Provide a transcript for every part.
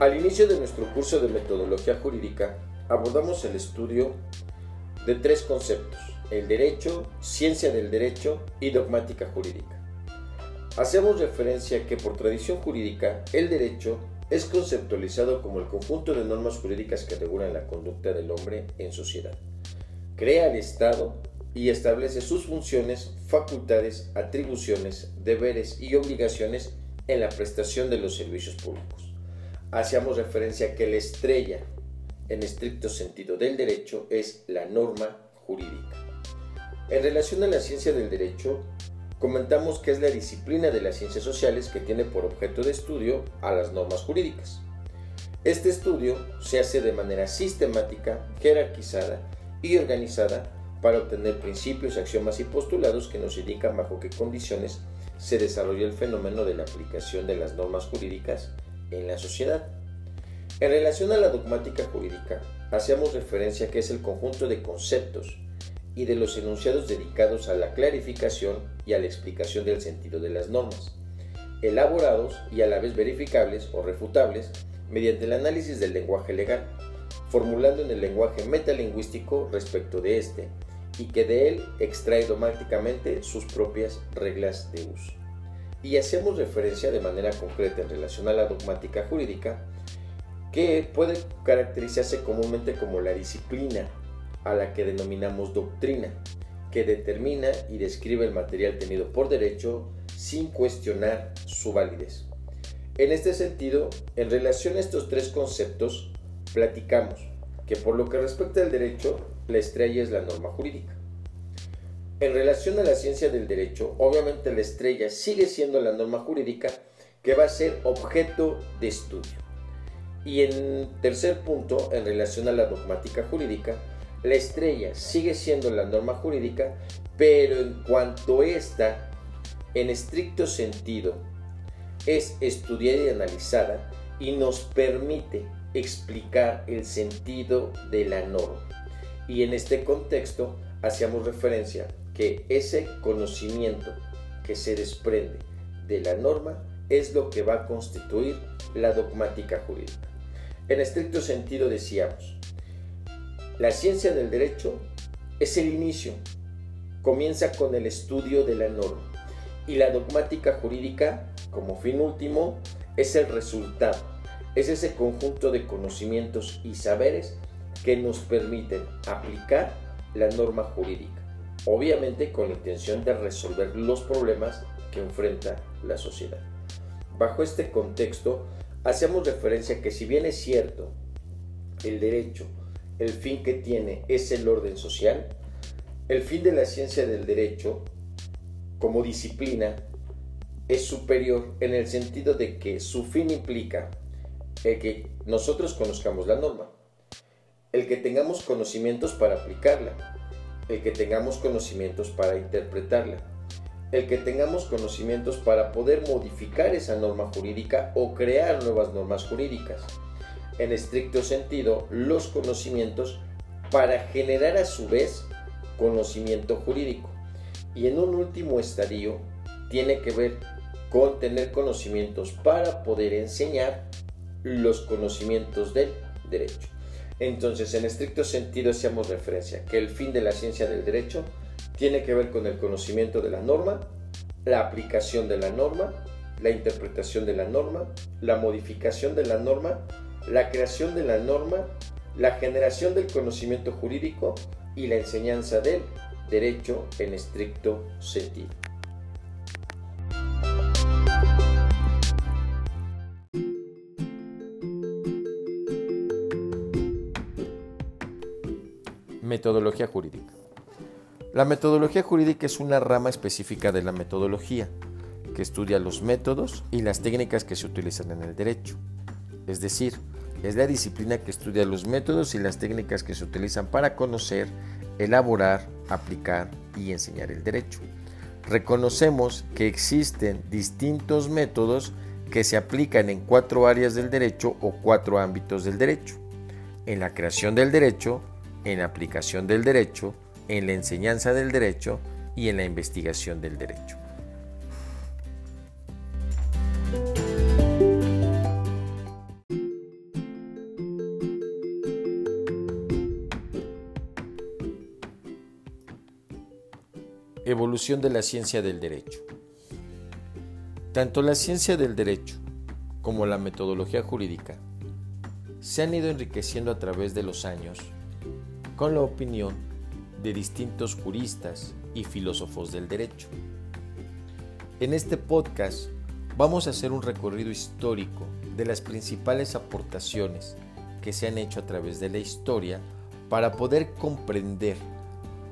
Al inicio de nuestro curso de metodología jurídica, abordamos el estudio de tres conceptos, el derecho, ciencia del derecho y dogmática jurídica. Hacemos referencia que por tradición jurídica, el derecho es conceptualizado como el conjunto de normas jurídicas que regulan la conducta del hombre en sociedad. Crea el Estado y establece sus funciones, facultades, atribuciones, deberes y obligaciones en la prestación de los servicios públicos. Hacíamos referencia a que la estrella, en estricto sentido del derecho, es la norma jurídica. En relación a la ciencia del derecho, comentamos que es la disciplina de las ciencias sociales que tiene por objeto de estudio a las normas jurídicas. Este estudio se hace de manera sistemática, jerarquizada y organizada para obtener principios, axiomas y postulados que nos indican bajo qué condiciones se desarrolla el fenómeno de la aplicación de las normas jurídicas en la sociedad. En relación a la dogmática jurídica, hacemos referencia a que es el conjunto de conceptos y de los enunciados dedicados a la clarificación y a la explicación del sentido de las normas, elaborados y a la vez verificables o refutables mediante el análisis del lenguaje legal, formulando en el lenguaje metalingüístico respecto de este y que de él extrae dogmáticamente sus propias reglas de uso. Y hacemos referencia de manera concreta en relación a la dogmática jurídica, que puede caracterizarse comúnmente como la disciplina a la que denominamos doctrina, que determina y describe el material tenido por derecho sin cuestionar su validez. En este sentido, en relación a estos tres conceptos, platicamos que por lo que respecta al derecho, la estrella es la norma jurídica. En relación a la ciencia del derecho, obviamente la estrella sigue siendo la norma jurídica que va a ser objeto de estudio. Y en tercer punto, en relación a la dogmática jurídica, la estrella sigue siendo la norma jurídica, pero en cuanto esta, en estricto sentido, es estudiada y analizada y nos permite explicar el sentido de la norma. Y en este contexto hacíamos referencia que ese conocimiento que se desprende de la norma es lo que va a constituir la dogmática jurídica. En estricto sentido decíamos, la ciencia del derecho es el inicio, comienza con el estudio de la norma y la dogmática jurídica, como fin último, es el resultado, es ese conjunto de conocimientos y saberes que nos permiten aplicar la norma jurídica, obviamente con la intención de resolver los problemas que enfrenta la sociedad. Bajo este contexto, hacemos referencia a que si bien es cierto, el derecho el fin que tiene es el orden social, el fin de la ciencia del derecho como disciplina es superior en el sentido de que su fin implica el que nosotros conozcamos la norma, el que tengamos conocimientos para aplicarla, el que tengamos conocimientos para interpretarla, el que tengamos conocimientos para poder modificar esa norma jurídica o crear nuevas normas jurídicas en estricto sentido los conocimientos para generar a su vez conocimiento jurídico. Y en un último estadio tiene que ver con tener conocimientos para poder enseñar los conocimientos del derecho. Entonces, en estricto sentido, hacemos referencia que el fin de la ciencia del derecho tiene que ver con el conocimiento de la norma, la aplicación de la norma, la interpretación de la norma, la modificación de la norma la creación de la norma, la generación del conocimiento jurídico y la enseñanza del derecho en estricto sentido. Metodología jurídica. La metodología jurídica es una rama específica de la metodología que estudia los métodos y las técnicas que se utilizan en el derecho. Es decir, es la disciplina que estudia los métodos y las técnicas que se utilizan para conocer, elaborar, aplicar y enseñar el derecho. Reconocemos que existen distintos métodos que se aplican en cuatro áreas del derecho o cuatro ámbitos del derecho. En la creación del derecho, en la aplicación del derecho, en la enseñanza del derecho y en la investigación del derecho. Evolución de la ciencia del derecho. Tanto la ciencia del derecho como la metodología jurídica se han ido enriqueciendo a través de los años con la opinión de distintos juristas y filósofos del derecho. En este podcast vamos a hacer un recorrido histórico de las principales aportaciones que se han hecho a través de la historia para poder comprender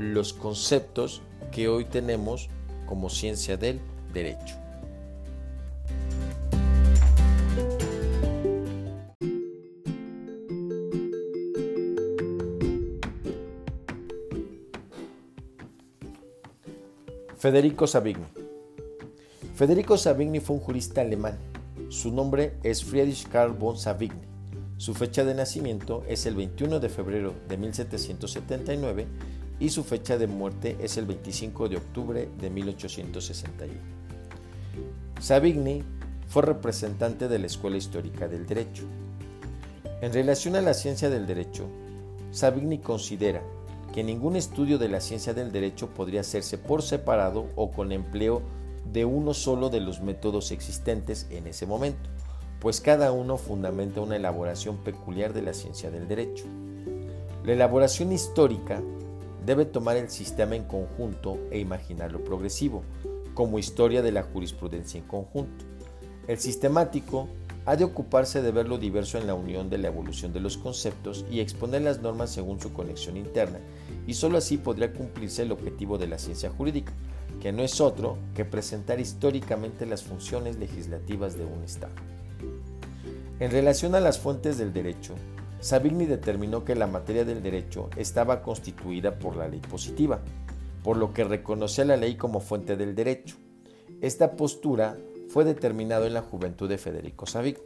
los conceptos que hoy tenemos como ciencia del derecho. Federico Savigny. Federico Savigny fue un jurista alemán. Su nombre es Friedrich Karl von Savigny. Su fecha de nacimiento es el 21 de febrero de 1779 y su fecha de muerte es el 25 de octubre de 1861. Savigny fue representante de la Escuela Histórica del Derecho. En relación a la ciencia del derecho, Savigny considera que ningún estudio de la ciencia del derecho podría hacerse por separado o con empleo de uno solo de los métodos existentes en ese momento, pues cada uno fundamenta una elaboración peculiar de la ciencia del derecho. La elaboración histórica debe tomar el sistema en conjunto e imaginar lo progresivo, como historia de la jurisprudencia en conjunto. El sistemático ha de ocuparse de ver lo diverso en la unión de la evolución de los conceptos y exponer las normas según su conexión interna, y sólo así podría cumplirse el objetivo de la ciencia jurídica, que no es otro que presentar históricamente las funciones legislativas de un Estado. En relación a las fuentes del derecho, Savigny determinó que la materia del derecho estaba constituida por la ley positiva, por lo que reconocía la ley como fuente del derecho. Esta postura fue determinada en la juventud de Federico Savigny.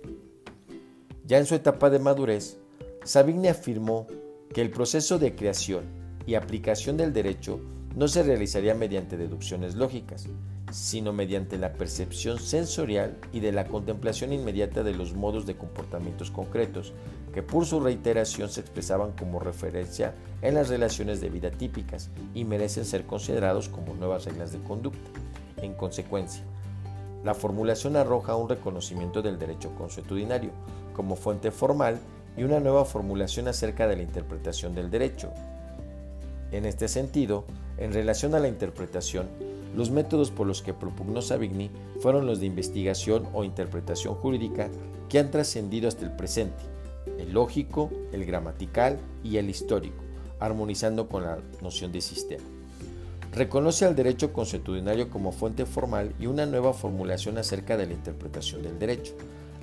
Ya en su etapa de madurez, Savigny afirmó que el proceso de creación y aplicación del derecho no se realizaría mediante deducciones lógicas, sino mediante la percepción sensorial y de la contemplación inmediata de los modos de comportamientos concretos, que por su reiteración se expresaban como referencia en las relaciones de vida típicas y merecen ser considerados como nuevas reglas de conducta. En consecuencia, la formulación arroja un reconocimiento del derecho consuetudinario como fuente formal y una nueva formulación acerca de la interpretación del derecho. En este sentido, en relación a la interpretación, los métodos por los que propugnó Savigny fueron los de investigación o interpretación jurídica que han trascendido hasta el presente, el lógico, el gramatical y el histórico, armonizando con la noción de sistema. Reconoce al derecho consuetudinario como fuente formal y una nueva formulación acerca de la interpretación del derecho.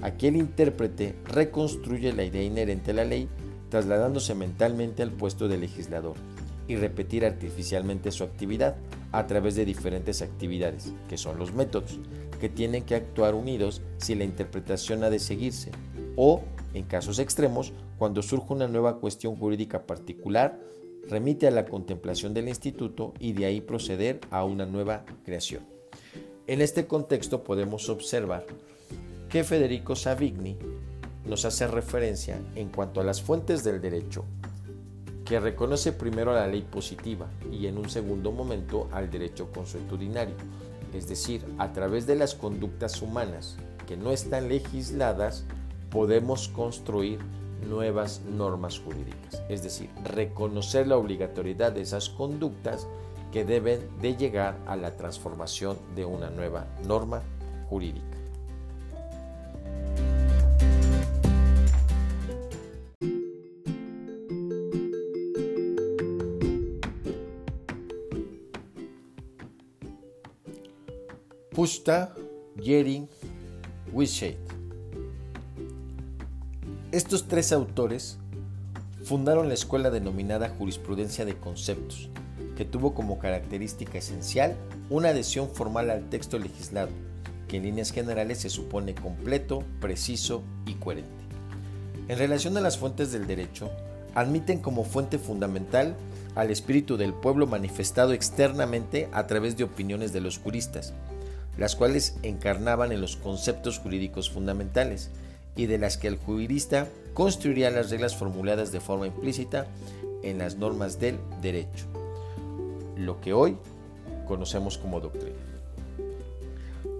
Aquí el intérprete reconstruye la idea inherente a la ley, trasladándose mentalmente al puesto de legislador y repetir artificialmente su actividad a través de diferentes actividades, que son los métodos, que tienen que actuar unidos si la interpretación ha de seguirse, o, en casos extremos, cuando surge una nueva cuestión jurídica particular, remite a la contemplación del instituto y de ahí proceder a una nueva creación. En este contexto podemos observar que Federico Savigny nos hace referencia en cuanto a las fuentes del derecho que reconoce primero la ley positiva y en un segundo momento al derecho consuetudinario, es decir, a través de las conductas humanas que no están legisladas, podemos construir nuevas normas jurídicas, es decir, reconocer la obligatoriedad de esas conductas que deben de llegar a la transformación de una nueva norma jurídica. Pusta, Yering, Wisheit. Estos tres autores fundaron la escuela denominada Jurisprudencia de Conceptos, que tuvo como característica esencial una adhesión formal al texto legislado, que en líneas generales se supone completo, preciso y coherente. En relación a las fuentes del derecho, admiten como fuente fundamental al espíritu del pueblo manifestado externamente a través de opiniones de los juristas, las cuales encarnaban en los conceptos jurídicos fundamentales y de las que el jurista construiría las reglas formuladas de forma implícita en las normas del derecho. Lo que hoy conocemos como doctrina.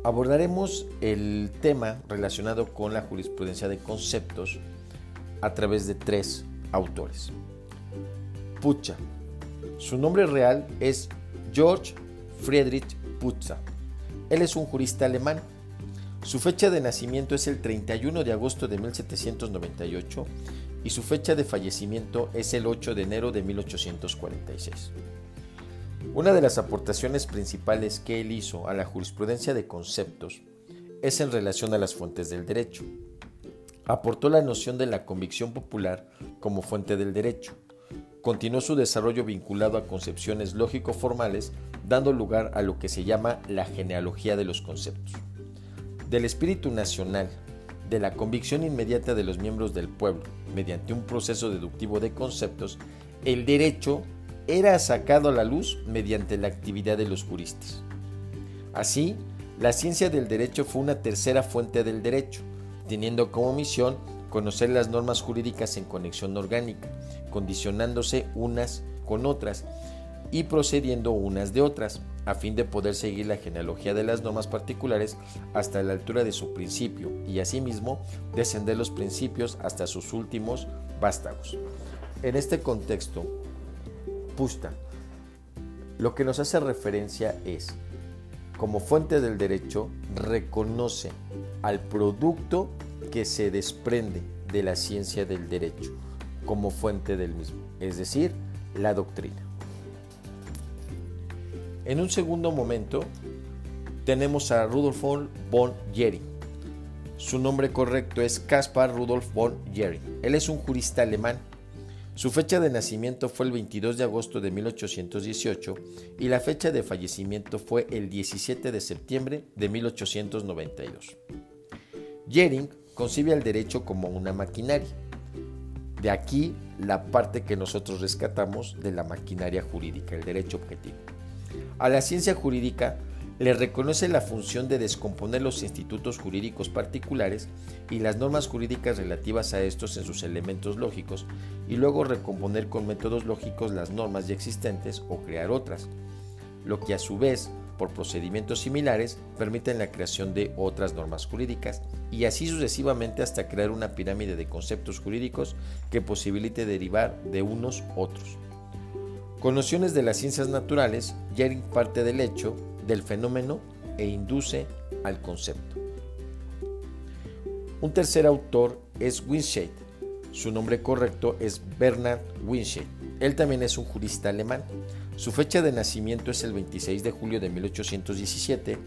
Abordaremos el tema relacionado con la jurisprudencia de conceptos a través de tres autores. Pucha. Su nombre real es George Friedrich Putza. Él es un jurista alemán. Su fecha de nacimiento es el 31 de agosto de 1798 y su fecha de fallecimiento es el 8 de enero de 1846. Una de las aportaciones principales que él hizo a la jurisprudencia de conceptos es en relación a las fuentes del derecho. Aportó la noción de la convicción popular como fuente del derecho. Continuó su desarrollo vinculado a concepciones lógico-formales, dando lugar a lo que se llama la genealogía de los conceptos. Del espíritu nacional, de la convicción inmediata de los miembros del pueblo, mediante un proceso deductivo de conceptos, el derecho era sacado a la luz mediante la actividad de los juristas. Así, la ciencia del derecho fue una tercera fuente del derecho, teniendo como misión conocer las normas jurídicas en conexión orgánica, condicionándose unas con otras y procediendo unas de otras, a fin de poder seguir la genealogía de las normas particulares hasta la altura de su principio y asimismo descender los principios hasta sus últimos vástagos. En este contexto, lo que nos hace referencia es, como fuente del derecho, reconoce al producto que se desprende de la ciencia del derecho como fuente del mismo, es decir, la doctrina. En un segundo momento tenemos a Rudolf von Jering. Su nombre correcto es Caspar Rudolf von Jering. Él es un jurista alemán su fecha de nacimiento fue el 22 de agosto de 1818 y la fecha de fallecimiento fue el 17 de septiembre de 1892. Jering concibe al derecho como una maquinaria. De aquí la parte que nosotros rescatamos de la maquinaria jurídica, el derecho objetivo. A la ciencia jurídica le reconoce la función de descomponer los institutos jurídicos particulares y las normas jurídicas relativas a estos en sus elementos lógicos y luego recomponer con métodos lógicos las normas ya existentes o crear otras, lo que a su vez, por procedimientos similares, permiten la creación de otras normas jurídicas y así sucesivamente hasta crear una pirámide de conceptos jurídicos que posibilite derivar de unos otros. Con nociones de las ciencias naturales, Jering parte del hecho del fenómeno e induce al concepto. Un tercer autor es Winshade. Su nombre correcto es Bernard Winshade. Él también es un jurista alemán. Su fecha de nacimiento es el 26 de julio de 1817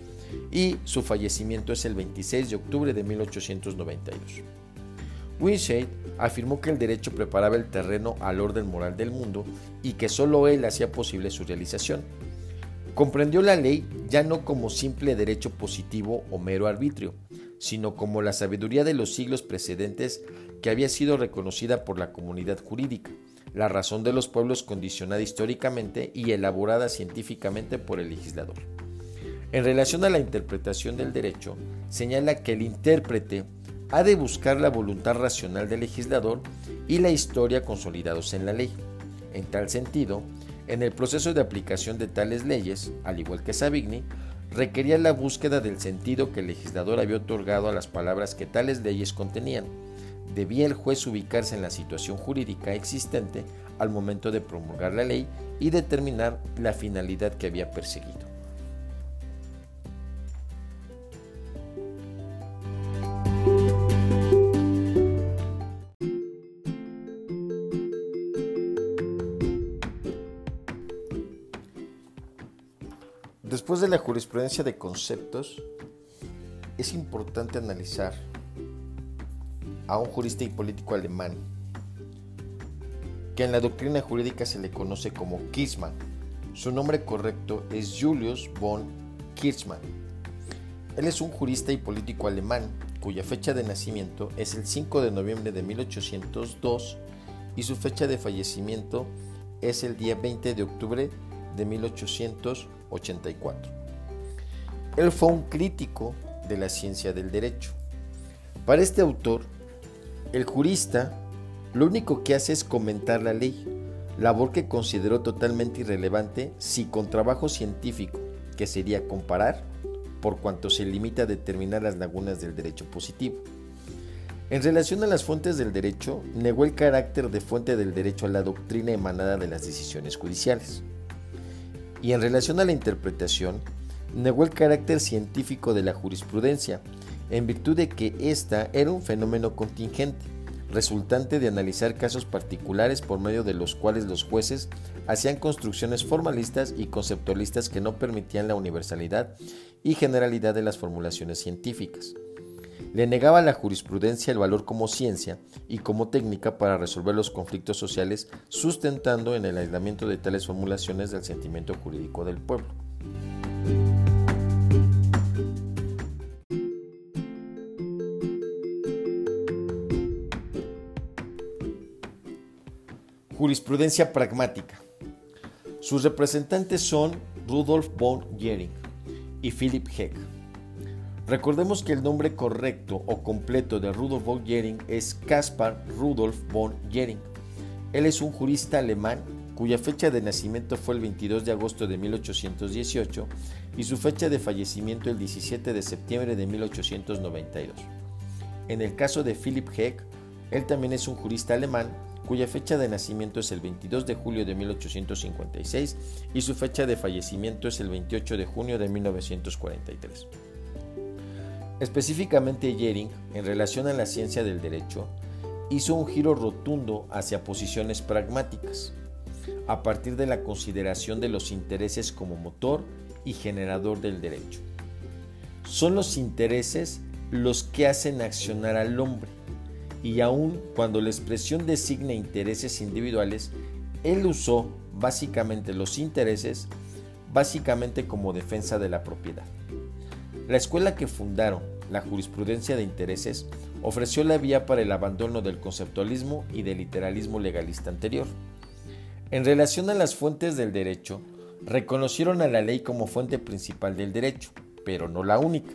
y su fallecimiento es el 26 de octubre de 1892. Winshade afirmó que el derecho preparaba el terreno al orden moral del mundo y que solo él hacía posible su realización. Comprendió la ley ya no como simple derecho positivo o mero arbitrio, sino como la sabiduría de los siglos precedentes que había sido reconocida por la comunidad jurídica, la razón de los pueblos condicionada históricamente y elaborada científicamente por el legislador. En relación a la interpretación del derecho, señala que el intérprete ha de buscar la voluntad racional del legislador y la historia consolidados en la ley. En tal sentido, en el proceso de aplicación de tales leyes, al igual que Savigny, requería la búsqueda del sentido que el legislador había otorgado a las palabras que tales leyes contenían. Debía el juez ubicarse en la situación jurídica existente al momento de promulgar la ley y determinar la finalidad que había perseguido. Después de la jurisprudencia de conceptos, es importante analizar a un jurista y político alemán que en la doctrina jurídica se le conoce como Kirchmann. Su nombre correcto es Julius von Kirchmann. Él es un jurista y político alemán cuya fecha de nacimiento es el 5 de noviembre de 1802 y su fecha de fallecimiento es el día 20 de octubre de 1884. Él fue un crítico de la ciencia del derecho. Para este autor, el jurista lo único que hace es comentar la ley, labor que consideró totalmente irrelevante si con trabajo científico que sería comparar, por cuanto se limita a determinar las lagunas del derecho positivo. En relación a las fuentes del derecho, negó el carácter de fuente del derecho a la doctrina emanada de las decisiones judiciales. Y en relación a la interpretación, negó el carácter científico de la jurisprudencia, en virtud de que ésta era un fenómeno contingente, resultante de analizar casos particulares por medio de los cuales los jueces hacían construcciones formalistas y conceptualistas que no permitían la universalidad y generalidad de las formulaciones científicas. Le negaba a la jurisprudencia el valor como ciencia y como técnica para resolver los conflictos sociales, sustentando en el aislamiento de tales formulaciones del sentimiento jurídico del pueblo. Jurisprudencia pragmática. Sus representantes son Rudolf von Gering y Philipp Heck. Recordemos que el nombre correcto o completo de Rudolf von Gering es Caspar Rudolf von Gering. Él es un jurista alemán cuya fecha de nacimiento fue el 22 de agosto de 1818 y su fecha de fallecimiento el 17 de septiembre de 1892. En el caso de Philipp Heck, él también es un jurista alemán cuya fecha de nacimiento es el 22 de julio de 1856 y su fecha de fallecimiento es el 28 de junio de 1943. Específicamente Jering, en relación a la ciencia del derecho, hizo un giro rotundo hacia posiciones pragmáticas, a partir de la consideración de los intereses como motor y generador del derecho. Son los intereses los que hacen accionar al hombre y aun cuando la expresión designa intereses individuales, él usó básicamente los intereses básicamente como defensa de la propiedad. La escuela que fundaron, la jurisprudencia de intereses, ofreció la vía para el abandono del conceptualismo y del literalismo legalista anterior. En relación a las fuentes del derecho, reconocieron a la ley como fuente principal del derecho, pero no la única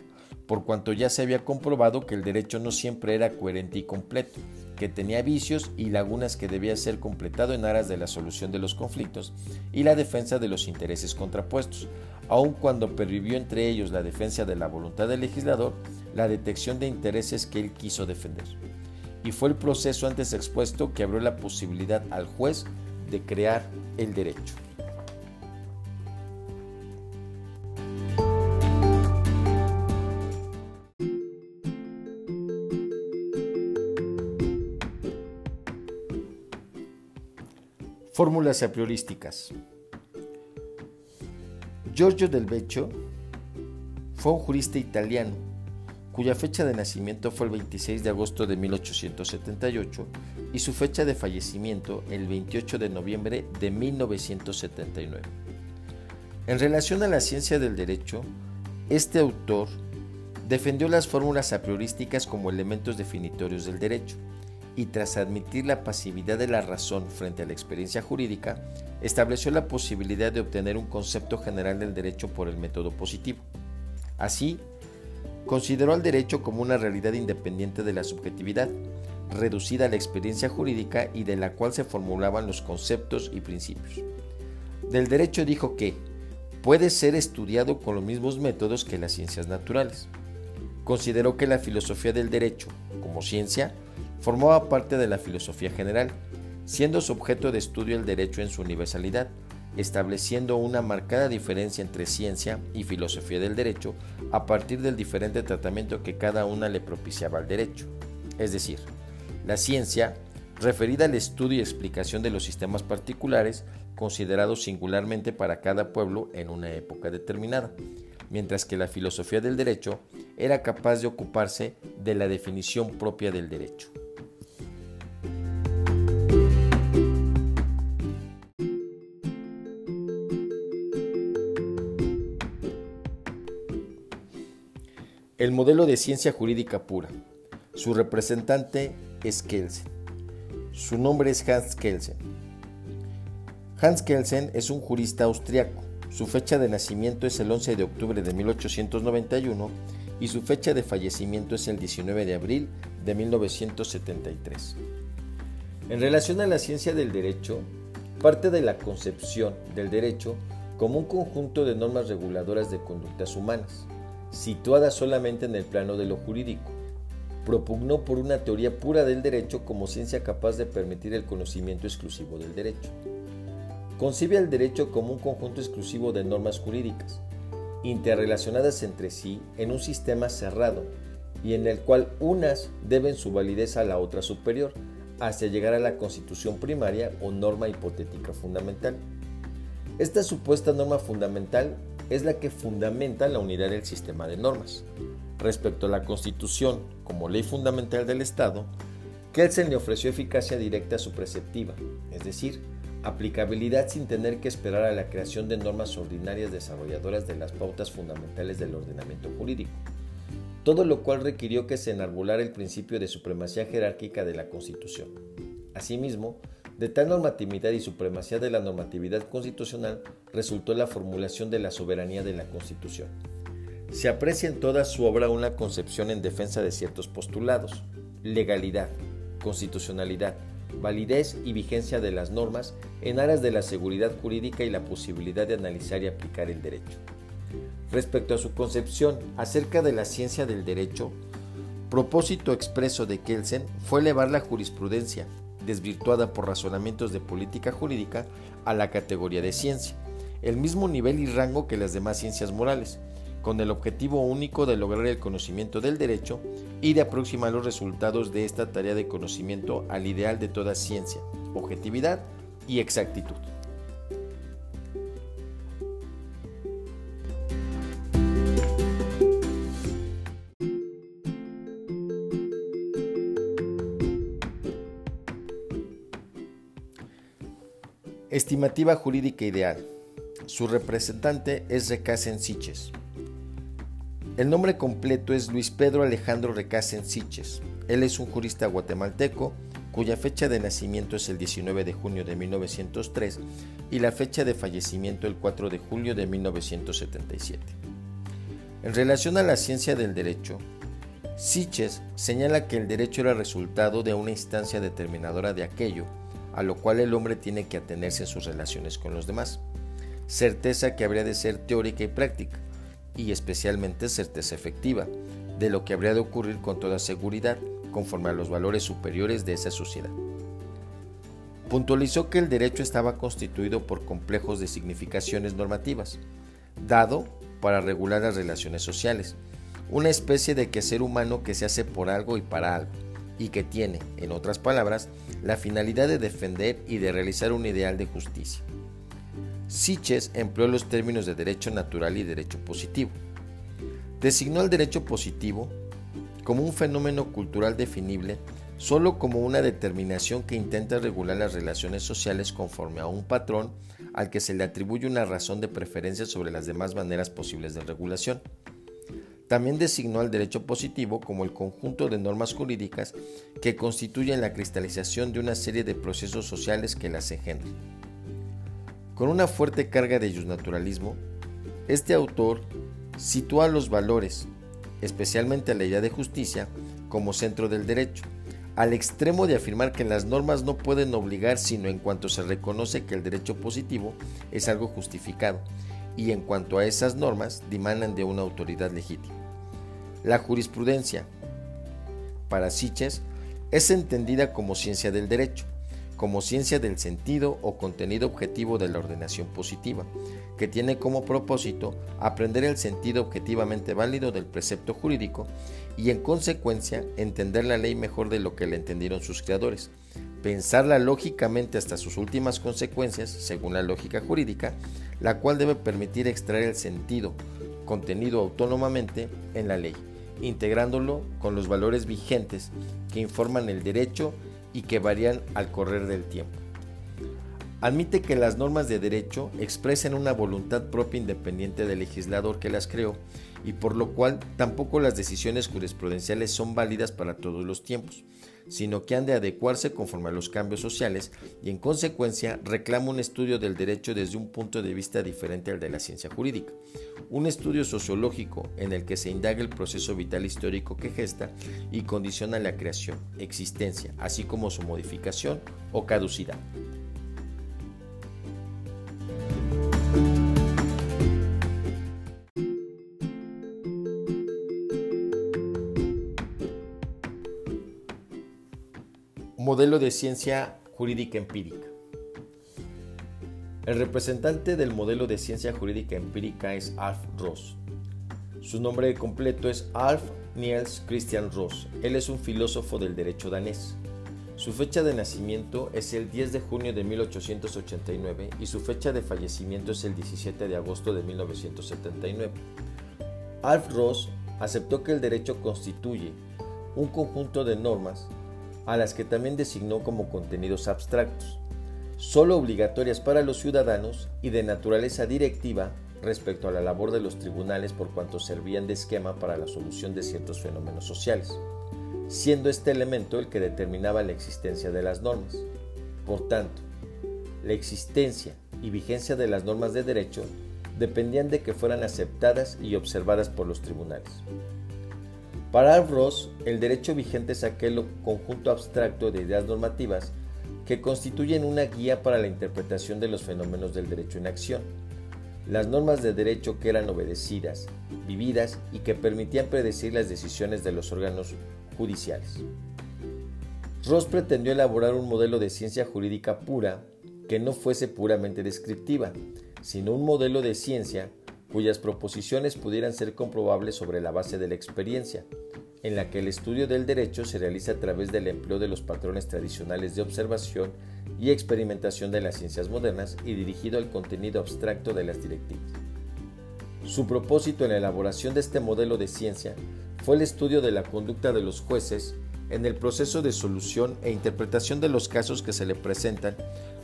por cuanto ya se había comprobado que el derecho no siempre era coherente y completo, que tenía vicios y lagunas que debía ser completado en aras de la solución de los conflictos y la defensa de los intereses contrapuestos, aun cuando pervivió entre ellos la defensa de la voluntad del legislador, la detección de intereses que él quiso defender. Y fue el proceso antes expuesto que abrió la posibilidad al juez de crear el derecho. Fórmulas a priorísticas. Giorgio del Beccio fue un jurista italiano cuya fecha de nacimiento fue el 26 de agosto de 1878 y su fecha de fallecimiento el 28 de noviembre de 1979. En relación a la ciencia del derecho, este autor defendió las fórmulas a priorísticas como elementos definitorios del derecho y tras admitir la pasividad de la razón frente a la experiencia jurídica, estableció la posibilidad de obtener un concepto general del derecho por el método positivo. Así, consideró al derecho como una realidad independiente de la subjetividad, reducida a la experiencia jurídica y de la cual se formulaban los conceptos y principios. Del derecho dijo que puede ser estudiado con los mismos métodos que las ciencias naturales. Consideró que la filosofía del derecho, como ciencia, formaba parte de la filosofía general, siendo su objeto de estudio el derecho en su universalidad, estableciendo una marcada diferencia entre ciencia y filosofía del derecho a partir del diferente tratamiento que cada una le propiciaba al derecho. Es decir, la ciencia, referida al estudio y explicación de los sistemas particulares considerados singularmente para cada pueblo en una época determinada, mientras que la filosofía del derecho era capaz de ocuparse de la definición propia del derecho. El modelo de ciencia jurídica pura. Su representante es Kelsen. Su nombre es Hans Kelsen. Hans Kelsen es un jurista austriaco. Su fecha de nacimiento es el 11 de octubre de 1891 y su fecha de fallecimiento es el 19 de abril de 1973. En relación a la ciencia del derecho, parte de la concepción del derecho como un conjunto de normas reguladoras de conductas humanas, situadas solamente en el plano de lo jurídico. Propugnó por una teoría pura del derecho como ciencia capaz de permitir el conocimiento exclusivo del derecho. Concibe el derecho como un conjunto exclusivo de normas jurídicas, interrelacionadas entre sí en un sistema cerrado y en el cual unas deben su validez a la otra superior, hasta llegar a la constitución primaria o norma hipotética fundamental. Esta supuesta norma fundamental es la que fundamenta la unidad del sistema de normas. Respecto a la Constitución como ley fundamental del Estado, Kelsen le ofreció eficacia directa a su preceptiva, es decir, aplicabilidad sin tener que esperar a la creación de normas ordinarias desarrolladoras de las pautas fundamentales del ordenamiento jurídico, todo lo cual requirió que se enarbolara el principio de supremacía jerárquica de la Constitución. Asimismo, de tal normatividad y supremacía de la normatividad constitucional resultó la formulación de la soberanía de la Constitución. Se aprecia en toda su obra una concepción en defensa de ciertos postulados, legalidad, constitucionalidad, validez y vigencia de las normas en aras de la seguridad jurídica y la posibilidad de analizar y aplicar el derecho. Respecto a su concepción acerca de la ciencia del derecho, propósito expreso de Kelsen fue elevar la jurisprudencia, desvirtuada por razonamientos de política jurídica a la categoría de ciencia, el mismo nivel y rango que las demás ciencias morales, con el objetivo único de lograr el conocimiento del derecho y de aproximar los resultados de esta tarea de conocimiento al ideal de toda ciencia, objetividad y exactitud. Estimativa jurídica ideal. Su representante es Recasen Siches. El nombre completo es Luis Pedro Alejandro Recasen Siches. Él es un jurista guatemalteco cuya fecha de nacimiento es el 19 de junio de 1903 y la fecha de fallecimiento el 4 de julio de 1977. En relación a la ciencia del derecho, Siches señala que el derecho era resultado de una instancia determinadora de aquello a lo cual el hombre tiene que atenerse en sus relaciones con los demás. Certeza que habría de ser teórica y práctica, y especialmente certeza efectiva, de lo que habría de ocurrir con toda seguridad, conforme a los valores superiores de esa sociedad. Puntualizó que el derecho estaba constituido por complejos de significaciones normativas, dado para regular las relaciones sociales, una especie de quehacer humano que se hace por algo y para algo y que tiene, en otras palabras, la finalidad de defender y de realizar un ideal de justicia. Siches empleó los términos de derecho natural y derecho positivo. Designó el derecho positivo como un fenómeno cultural definible solo como una determinación que intenta regular las relaciones sociales conforme a un patrón al que se le atribuye una razón de preferencia sobre las demás maneras posibles de regulación. También designó al derecho positivo como el conjunto de normas jurídicas que constituyen la cristalización de una serie de procesos sociales que las engendran. Con una fuerte carga de naturalismo, este autor sitúa los valores, especialmente la idea de justicia, como centro del derecho, al extremo de afirmar que las normas no pueden obligar sino en cuanto se reconoce que el derecho positivo es algo justificado y en cuanto a esas normas dimanan de una autoridad legítima. La jurisprudencia, para Siches, es entendida como ciencia del derecho, como ciencia del sentido o contenido objetivo de la ordenación positiva, que tiene como propósito aprender el sentido objetivamente válido del precepto jurídico y en consecuencia entender la ley mejor de lo que la entendieron sus creadores, pensarla lógicamente hasta sus últimas consecuencias, según la lógica jurídica, la cual debe permitir extraer el sentido contenido autónomamente en la ley integrándolo con los valores vigentes que informan el derecho y que varían al correr del tiempo. Admite que las normas de derecho expresen una voluntad propia independiente del legislador que las creó y por lo cual tampoco las decisiones jurisprudenciales son válidas para todos los tiempos, sino que han de adecuarse conforme a los cambios sociales y en consecuencia reclama un estudio del derecho desde un punto de vista diferente al de la ciencia jurídica, un estudio sociológico en el que se indaga el proceso vital histórico que gesta y condiciona la creación, existencia, así como su modificación o caducidad. Modelo de ciencia jurídica empírica. El representante del modelo de ciencia jurídica empírica es Alf Ross. Su nombre completo es Alf Niels Christian Ross. Él es un filósofo del derecho danés. Su fecha de nacimiento es el 10 de junio de 1889 y su fecha de fallecimiento es el 17 de agosto de 1979. Alf Ross aceptó que el derecho constituye un conjunto de normas a las que también designó como contenidos abstractos, solo obligatorias para los ciudadanos y de naturaleza directiva respecto a la labor de los tribunales por cuanto servían de esquema para la solución de ciertos fenómenos sociales, siendo este elemento el que determinaba la existencia de las normas. Por tanto, la existencia y vigencia de las normas de derecho dependían de que fueran aceptadas y observadas por los tribunales. Para Ross, el derecho vigente es aquel conjunto abstracto de ideas normativas que constituyen una guía para la interpretación de los fenómenos del derecho en acción. Las normas de derecho que eran obedecidas, vividas y que permitían predecir las decisiones de los órganos judiciales. Ross pretendió elaborar un modelo de ciencia jurídica pura que no fuese puramente descriptiva, sino un modelo de ciencia cuyas proposiciones pudieran ser comprobables sobre la base de la experiencia, en la que el estudio del derecho se realiza a través del empleo de los patrones tradicionales de observación y experimentación de las ciencias modernas y dirigido al contenido abstracto de las directivas. Su propósito en la elaboración de este modelo de ciencia fue el estudio de la conducta de los jueces en el proceso de solución e interpretación de los casos que se le presentan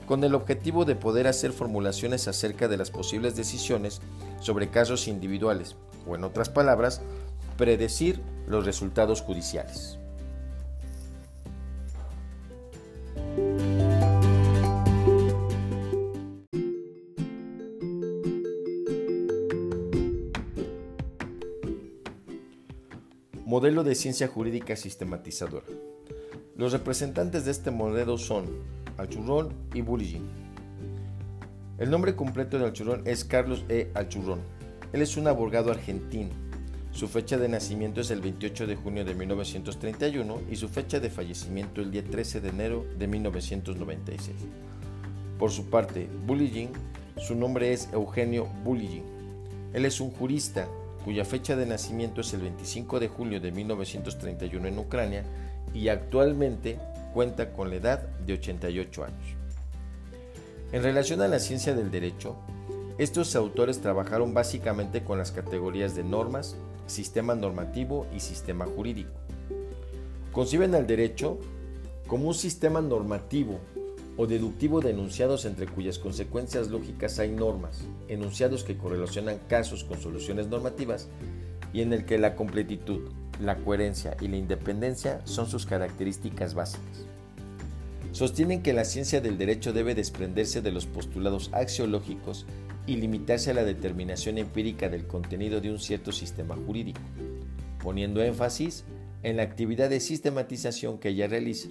con el objetivo de poder hacer formulaciones acerca de las posibles decisiones sobre casos individuales, o en otras palabras, predecir los resultados judiciales. Modelo de ciencia jurídica sistematizadora. Los representantes de este modelo son Alchurrón y Bulligin. El nombre completo de Alchurrón es Carlos E. Alchurrón. Él es un abogado argentino. Su fecha de nacimiento es el 28 de junio de 1931 y su fecha de fallecimiento el día 13 de enero de 1996. Por su parte, Bulligin, su nombre es Eugenio Bulligin. Él es un jurista cuya fecha de nacimiento es el 25 de julio de 1931 en Ucrania y actualmente cuenta con la edad de 88 años. En relación a la ciencia del derecho, estos autores trabajaron básicamente con las categorías de normas, sistema normativo y sistema jurídico. Conciben al derecho como un sistema normativo o deductivo de enunciados entre cuyas consecuencias lógicas hay normas, enunciados que correlacionan casos con soluciones normativas y en el que la completitud, la coherencia y la independencia son sus características básicas. Sostienen que la ciencia del derecho debe desprenderse de los postulados axiológicos y limitarse a la determinación empírica del contenido de un cierto sistema jurídico, poniendo énfasis en la actividad de sistematización que ella realiza,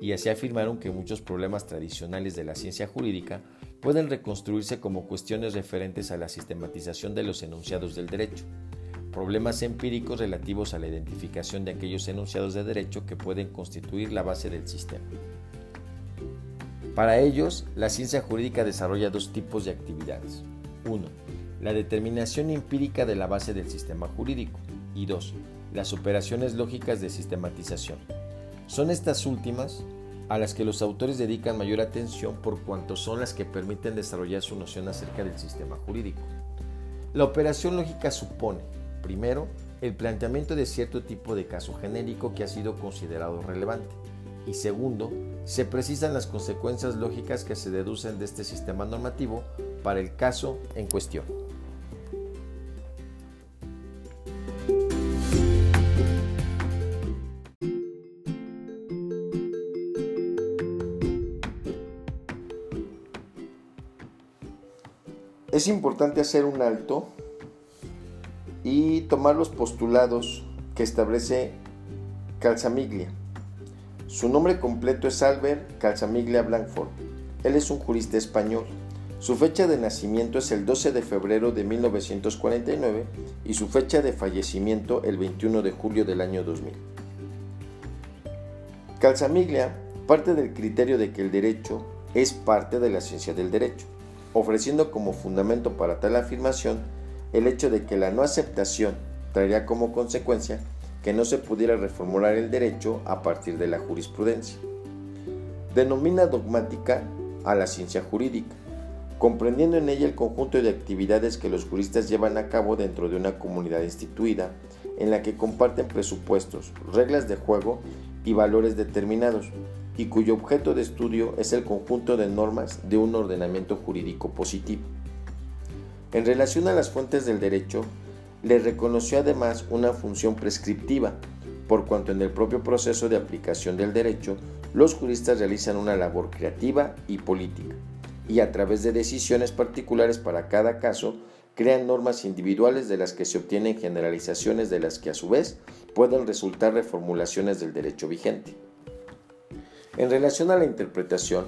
y así afirmaron que muchos problemas tradicionales de la ciencia jurídica pueden reconstruirse como cuestiones referentes a la sistematización de los enunciados del derecho, problemas empíricos relativos a la identificación de aquellos enunciados de derecho que pueden constituir la base del sistema. Para ellos, la ciencia jurídica desarrolla dos tipos de actividades. 1. La determinación empírica de la base del sistema jurídico. Y 2. Las operaciones lógicas de sistematización. Son estas últimas a las que los autores dedican mayor atención por cuanto son las que permiten desarrollar su noción acerca del sistema jurídico. La operación lógica supone, Primero, el planteamiento de cierto tipo de caso genérico que ha sido considerado relevante. Y segundo, se precisan las consecuencias lógicas que se deducen de este sistema normativo para el caso en cuestión. Es importante hacer un alto y tomar los postulados que establece Calzamiglia. Su nombre completo es Albert Calzamiglia Blankford. Él es un jurista español. Su fecha de nacimiento es el 12 de febrero de 1949 y su fecha de fallecimiento el 21 de julio del año 2000. Calzamiglia parte del criterio de que el derecho es parte de la ciencia del derecho, ofreciendo como fundamento para tal afirmación el hecho de que la no aceptación traería como consecuencia que no se pudiera reformular el derecho a partir de la jurisprudencia. Denomina dogmática a la ciencia jurídica, comprendiendo en ella el conjunto de actividades que los juristas llevan a cabo dentro de una comunidad instituida, en la que comparten presupuestos, reglas de juego y valores determinados, y cuyo objeto de estudio es el conjunto de normas de un ordenamiento jurídico positivo. En relación a las fuentes del derecho, le reconoció además una función prescriptiva, por cuanto en el propio proceso de aplicación del derecho, los juristas realizan una labor creativa y política, y a través de decisiones particulares para cada caso, crean normas individuales de las que se obtienen generalizaciones de las que a su vez pueden resultar reformulaciones del derecho vigente. En relación a la interpretación,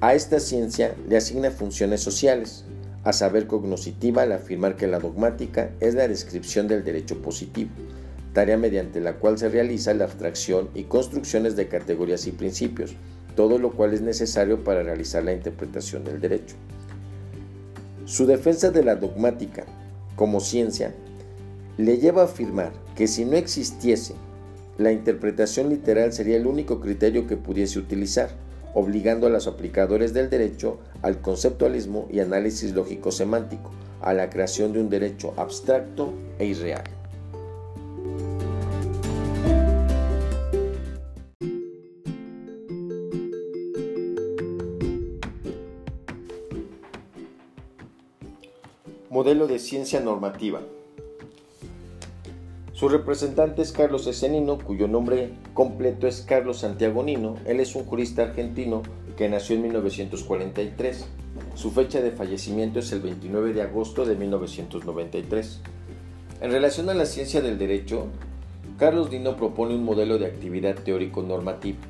a esta ciencia le asigna funciones sociales, a saber cognoscitiva al afirmar que la dogmática es la descripción del derecho positivo, tarea mediante la cual se realiza la abstracción y construcciones de categorías y principios, todo lo cual es necesario para realizar la interpretación del derecho. Su defensa de la dogmática como ciencia le lleva a afirmar que si no existiese, la interpretación literal sería el único criterio que pudiese utilizar, obligando a los aplicadores del derecho al conceptualismo y análisis lógico-semántico, a la creación de un derecho abstracto e irreal. Modelo de ciencia normativa. Su representante es Carlos Esenino, cuyo nombre completo es Carlos Santiago Nino. Él es un jurista argentino que nació en 1943. Su fecha de fallecimiento es el 29 de agosto de 1993. En relación a la ciencia del derecho, Carlos Nino propone un modelo de actividad teórico-normativa,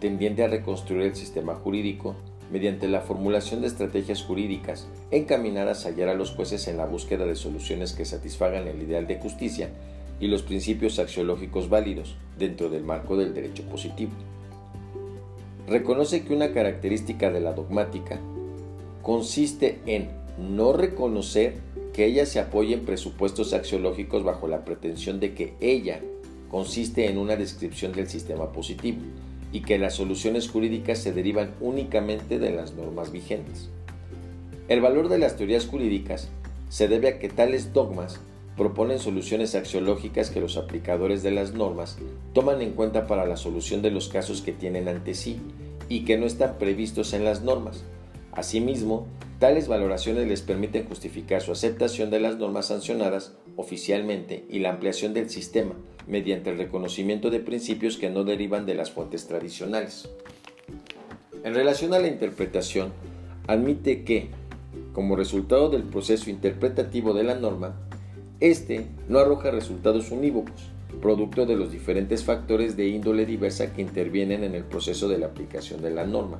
tendiente a reconstruir el sistema jurídico mediante la formulación de estrategias jurídicas encaminadas a hallar a los jueces en la búsqueda de soluciones que satisfagan el ideal de justicia y los principios axiológicos válidos dentro del marco del derecho positivo. Reconoce que una característica de la dogmática consiste en no reconocer que ella se apoye en presupuestos axiológicos bajo la pretensión de que ella consiste en una descripción del sistema positivo y que las soluciones jurídicas se derivan únicamente de las normas vigentes. El valor de las teorías jurídicas se debe a que tales dogmas proponen soluciones axiológicas que los aplicadores de las normas toman en cuenta para la solución de los casos que tienen ante sí y que no están previstos en las normas. Asimismo, tales valoraciones les permiten justificar su aceptación de las normas sancionadas oficialmente y la ampliación del sistema mediante el reconocimiento de principios que no derivan de las fuentes tradicionales. En relación a la interpretación, admite que, como resultado del proceso interpretativo de la norma, este no arroja resultados unívocos, producto de los diferentes factores de índole diversa que intervienen en el proceso de la aplicación de la norma.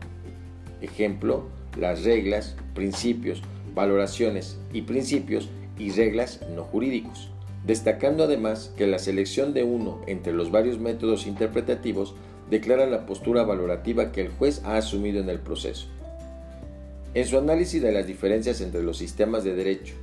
Ejemplo, las reglas, principios, valoraciones y principios y reglas no jurídicos, destacando además que la selección de uno entre los varios métodos interpretativos declara la postura valorativa que el juez ha asumido en el proceso. En su análisis de las diferencias entre los sistemas de derecho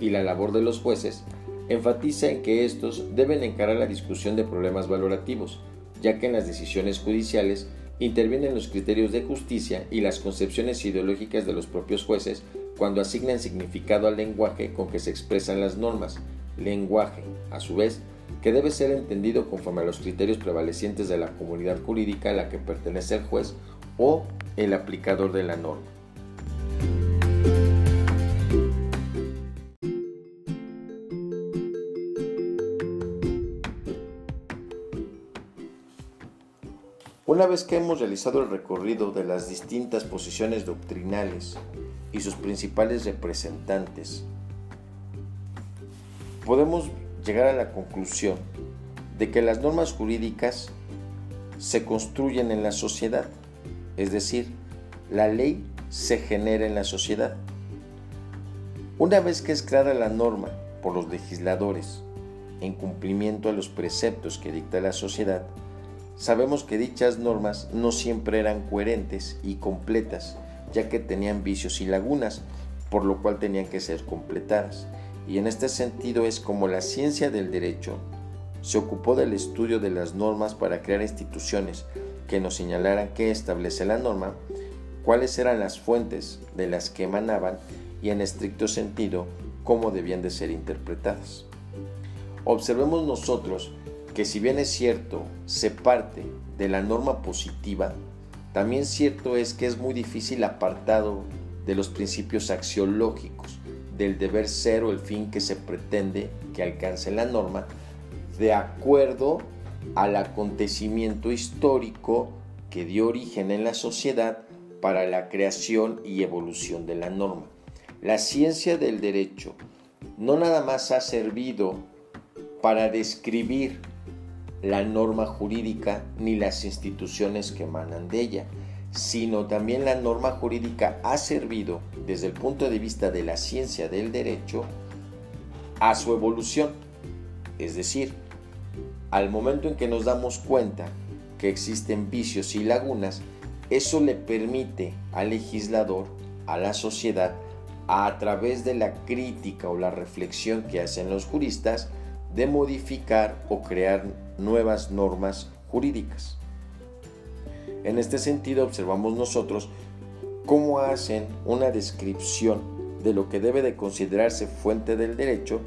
y la labor de los jueces, enfatiza en que estos deben encarar la discusión de problemas valorativos, ya que en las decisiones judiciales intervienen los criterios de justicia y las concepciones ideológicas de los propios jueces cuando asignan significado al lenguaje con que se expresan las normas, lenguaje, a su vez, que debe ser entendido conforme a los criterios prevalecientes de la comunidad jurídica a la que pertenece el juez o el aplicador de la norma. Una vez que hemos realizado el recorrido de las distintas posiciones doctrinales y sus principales representantes, podemos llegar a la conclusión de que las normas jurídicas se construyen en la sociedad, es decir, la ley se genera en la sociedad. Una vez que es creada la norma por los legisladores en cumplimiento a los preceptos que dicta la sociedad, sabemos que dichas normas no siempre eran coherentes y completas, ya que tenían vicios y lagunas, por lo cual tenían que ser completadas. Y en este sentido es como la ciencia del derecho se ocupó del estudio de las normas para crear instituciones que nos señalaran qué establece la norma, cuáles eran las fuentes de las que emanaban y en estricto sentido cómo debían de ser interpretadas. Observemos nosotros que si bien es cierto, se parte de la norma positiva, también cierto es que es muy difícil apartado de los principios axiológicos, del deber ser o el fin que se pretende que alcance la norma, de acuerdo al acontecimiento histórico que dio origen en la sociedad para la creación y evolución de la norma. La ciencia del derecho no nada más ha servido para describir la norma jurídica ni las instituciones que emanan de ella, sino también la norma jurídica ha servido desde el punto de vista de la ciencia del derecho a su evolución. Es decir, al momento en que nos damos cuenta que existen vicios y lagunas, eso le permite al legislador, a la sociedad, a través de la crítica o la reflexión que hacen los juristas, de modificar o crear nuevas normas jurídicas. En este sentido observamos nosotros cómo hacen una descripción de lo que debe de considerarse fuente del derecho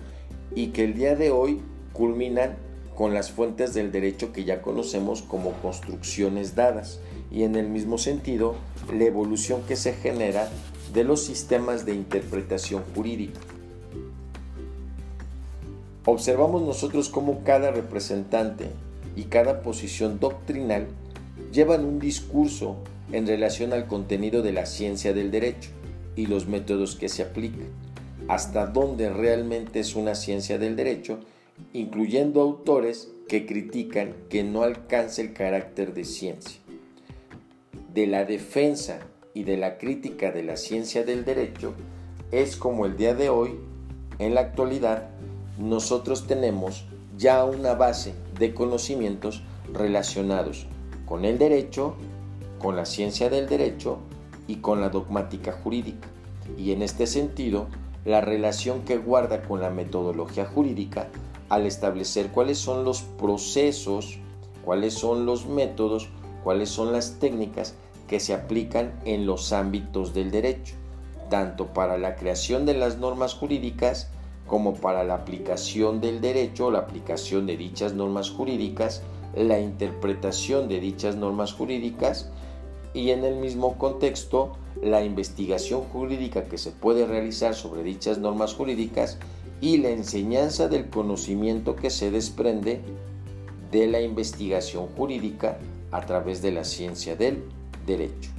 y que el día de hoy culminan con las fuentes del derecho que ya conocemos como construcciones dadas y en el mismo sentido la evolución que se genera de los sistemas de interpretación jurídica. Observamos nosotros cómo cada representante y cada posición doctrinal llevan un discurso en relación al contenido de la ciencia del derecho y los métodos que se aplican, hasta dónde realmente es una ciencia del derecho, incluyendo autores que critican que no alcance el carácter de ciencia. De la defensa y de la crítica de la ciencia del derecho es como el día de hoy, en la actualidad, nosotros tenemos ya una base de conocimientos relacionados con el derecho, con la ciencia del derecho y con la dogmática jurídica. Y en este sentido, la relación que guarda con la metodología jurídica al establecer cuáles son los procesos, cuáles son los métodos, cuáles son las técnicas que se aplican en los ámbitos del derecho, tanto para la creación de las normas jurídicas como para la aplicación del derecho, la aplicación de dichas normas jurídicas, la interpretación de dichas normas jurídicas y en el mismo contexto la investigación jurídica que se puede realizar sobre dichas normas jurídicas y la enseñanza del conocimiento que se desprende de la investigación jurídica a través de la ciencia del derecho.